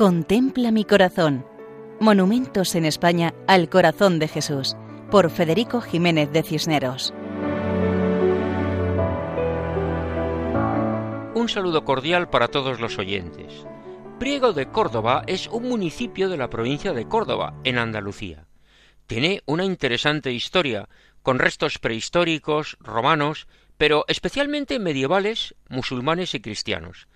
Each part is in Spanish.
Contempla mi corazón. Monumentos en España al corazón de Jesús, por Federico Jiménez de Cisneros. Un saludo cordial para todos los oyentes. Priego de Córdoba es un municipio de la provincia de Córdoba, en Andalucía. Tiene una interesante historia, con restos prehistóricos, romanos, pero especialmente medievales, musulmanes y cristianos.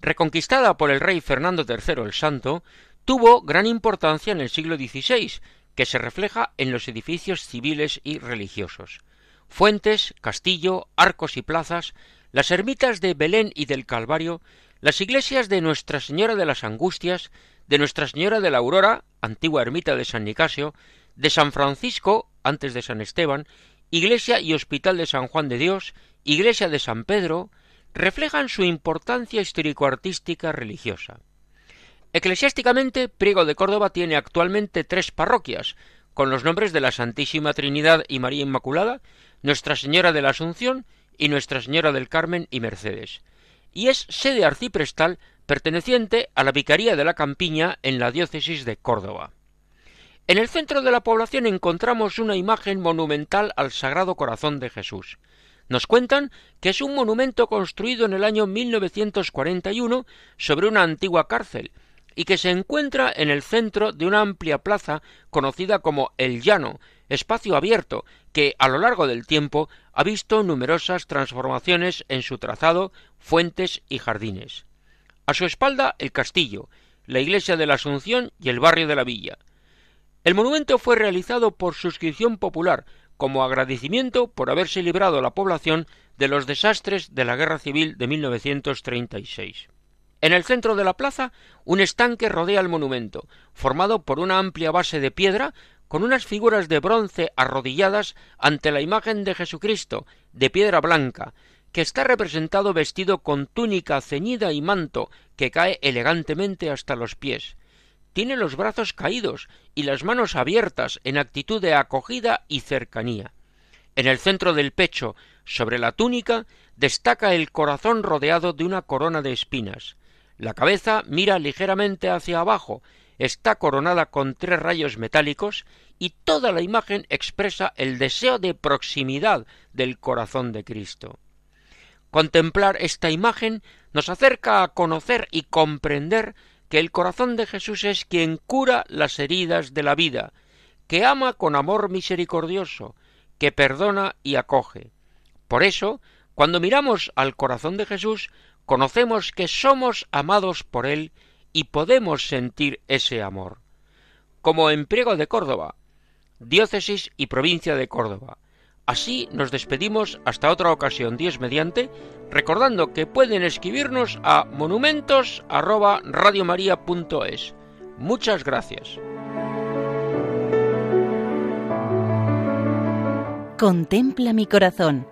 Reconquistada por el rey Fernando III el Santo, tuvo gran importancia en el siglo XVI, que se refleja en los edificios civiles y religiosos. Fuentes, castillo, arcos y plazas, las ermitas de Belén y del Calvario, las iglesias de Nuestra Señora de las Angustias, de Nuestra Señora de la Aurora, antigua ermita de San Nicasio, de San Francisco, antes de San Esteban, iglesia y hospital de San Juan de Dios, iglesia de San Pedro, reflejan su importancia histórico-artística religiosa. Eclesiásticamente, Priego de Córdoba tiene actualmente tres parroquias, con los nombres de la Santísima Trinidad y María Inmaculada, Nuestra Señora de la Asunción y Nuestra Señora del Carmen y Mercedes, y es sede arciprestal perteneciente a la Vicaría de la Campiña en la diócesis de Córdoba. En el centro de la población encontramos una imagen monumental al Sagrado Corazón de Jesús, nos cuentan que es un monumento construido en el año 1941 sobre una antigua cárcel y que se encuentra en el centro de una amplia plaza conocida como El Llano, espacio abierto que a lo largo del tiempo ha visto numerosas transformaciones en su trazado, fuentes y jardines. A su espalda el castillo, la iglesia de la Asunción y el barrio de la villa. El monumento fue realizado por suscripción popular como agradecimiento por haberse librado la población de los desastres de la Guerra Civil de 1936. En el centro de la plaza, un estanque rodea el monumento, formado por una amplia base de piedra con unas figuras de bronce arrodilladas ante la imagen de Jesucristo, de piedra blanca, que está representado vestido con túnica ceñida y manto que cae elegantemente hasta los pies, tiene los brazos caídos y las manos abiertas en actitud de acogida y cercanía. En el centro del pecho, sobre la túnica, destaca el corazón rodeado de una corona de espinas. La cabeza mira ligeramente hacia abajo, está coronada con tres rayos metálicos y toda la imagen expresa el deseo de proximidad del corazón de Cristo. Contemplar esta imagen nos acerca a conocer y comprender que el corazón de Jesús es quien cura las heridas de la vida, que ama con amor misericordioso, que perdona y acoge. Por eso, cuando miramos al corazón de Jesús, conocemos que somos amados por Él y podemos sentir ese amor. Como en Priego de Córdoba, diócesis y provincia de Córdoba, Así nos despedimos hasta otra ocasión, Dios mediante, recordando que pueden escribirnos a monumentos@radiomaria.es. Muchas gracias. Contempla mi corazón.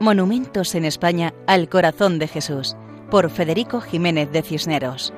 Monumentos en España al corazón de Jesús, por Federico Jiménez de Cisneros.